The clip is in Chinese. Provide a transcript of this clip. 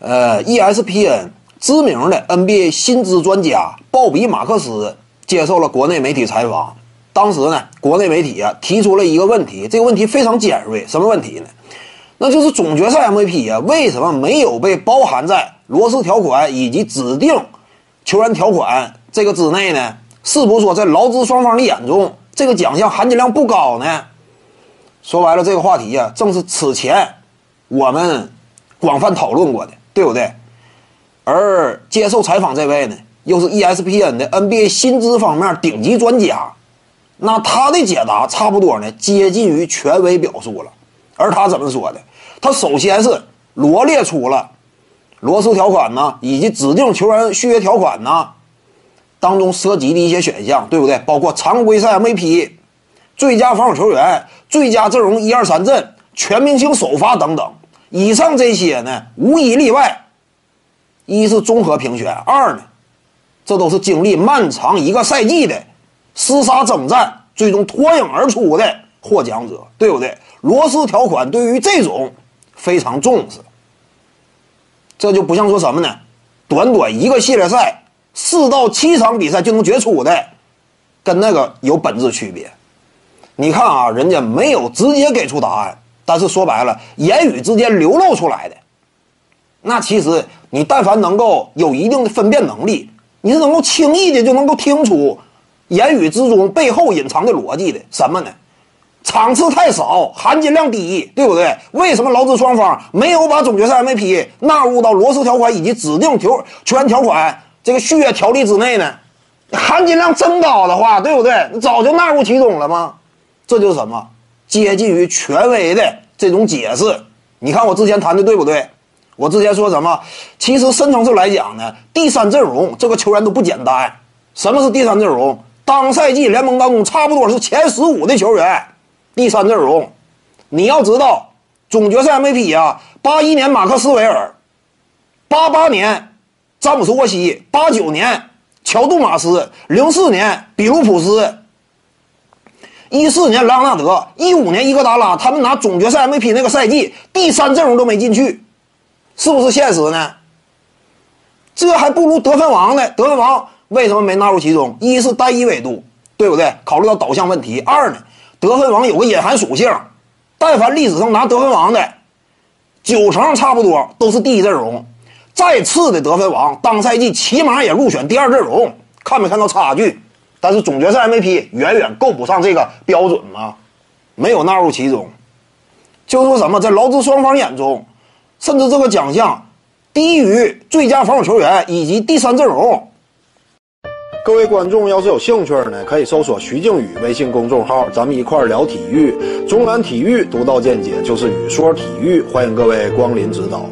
呃，ESPN 知名的 NBA 薪资专家鲍比·马克斯接受了国内媒体采访。当时呢，国内媒体啊提出了一个问题，这个问题非常尖锐，什么问题呢？那就是总决赛 MVP 啊，为什么没有被包含在罗斯条款以及指定球员条款这个之内呢？是不是说在劳资双方的眼中，这个奖项含金量不高呢？说白了，这个话题呀，正是此前我们广泛讨论过的，对不对？而接受采访这位呢，又是 ESPN 的 NBA 薪资方面顶级专家。那他的解答差不多呢，接近于权威表述了。而他怎么说的？他首先是罗列出了罗斯条款呢，以及指定球员续约条款呢当中涉及的一些选项，对不对？包括常规赛 MVP、最佳防守球员、最佳阵容一二三阵、全明星首发等等。以上这些呢，无一例外，一是综合评选，二呢，这都是经历漫长一个赛季的。厮杀征战，最终脱颖而出的获奖者，对不对？罗斯条款对于这种非常重视，这就不像说什么呢？短短一个系列赛，四到七场比赛就能决出的，跟那个有本质区别。你看啊，人家没有直接给出答案，但是说白了，言语之间流露出来的，那其实你但凡能够有一定的分辨能力，你是能够轻易的就能够听出。言语之中背后隐藏的逻辑的什么呢？场次太少，含金量低，对不对？为什么劳资双方没有把总决赛 MVP 纳入到罗斯条款以及指定球球员条款这个续约条例之内呢？含金量真高的话，对不对？早就纳入其中了吗？这就是什么？接近于权威的这种解释。你看我之前谈的对不对？我之前说什么？其实深层次来讲呢，第三阵容这个球员都不简单。什么是第三阵容？当赛季联盟当中差不多是前十五的球员，第三阵容，你要知道，总决赛 MVP 啊，八一年马克斯韦尔，八八年詹姆斯沃西，八九年乔杜马斯，零四年比卢普斯，一四年莱昂纳德，一五年伊戈达拉，他们拿总决赛 MVP 那个赛季，第三阵容都没进去，是不是现实呢？这还不如得分王呢，得分王。为什么没纳入其中？一是单一维度，对不对？考虑到导向问题。二呢，得分王有个隐含属性，但凡历史上拿得分王的，九成差不多都是第一阵容，再次的得分王，当赛季起码也入选第二阵容。看没看到差距？但是总决赛 MVP 远远够不上这个标准吗？没有纳入其中，就说什么在劳资双方眼中，甚至这个奖项低于最佳防守球员以及第三阵容。各位观众要是有兴趣呢，可以搜索徐静宇微信公众号，咱们一块聊体育。中南体育独到见解就是语说体育，欢迎各位光临指导。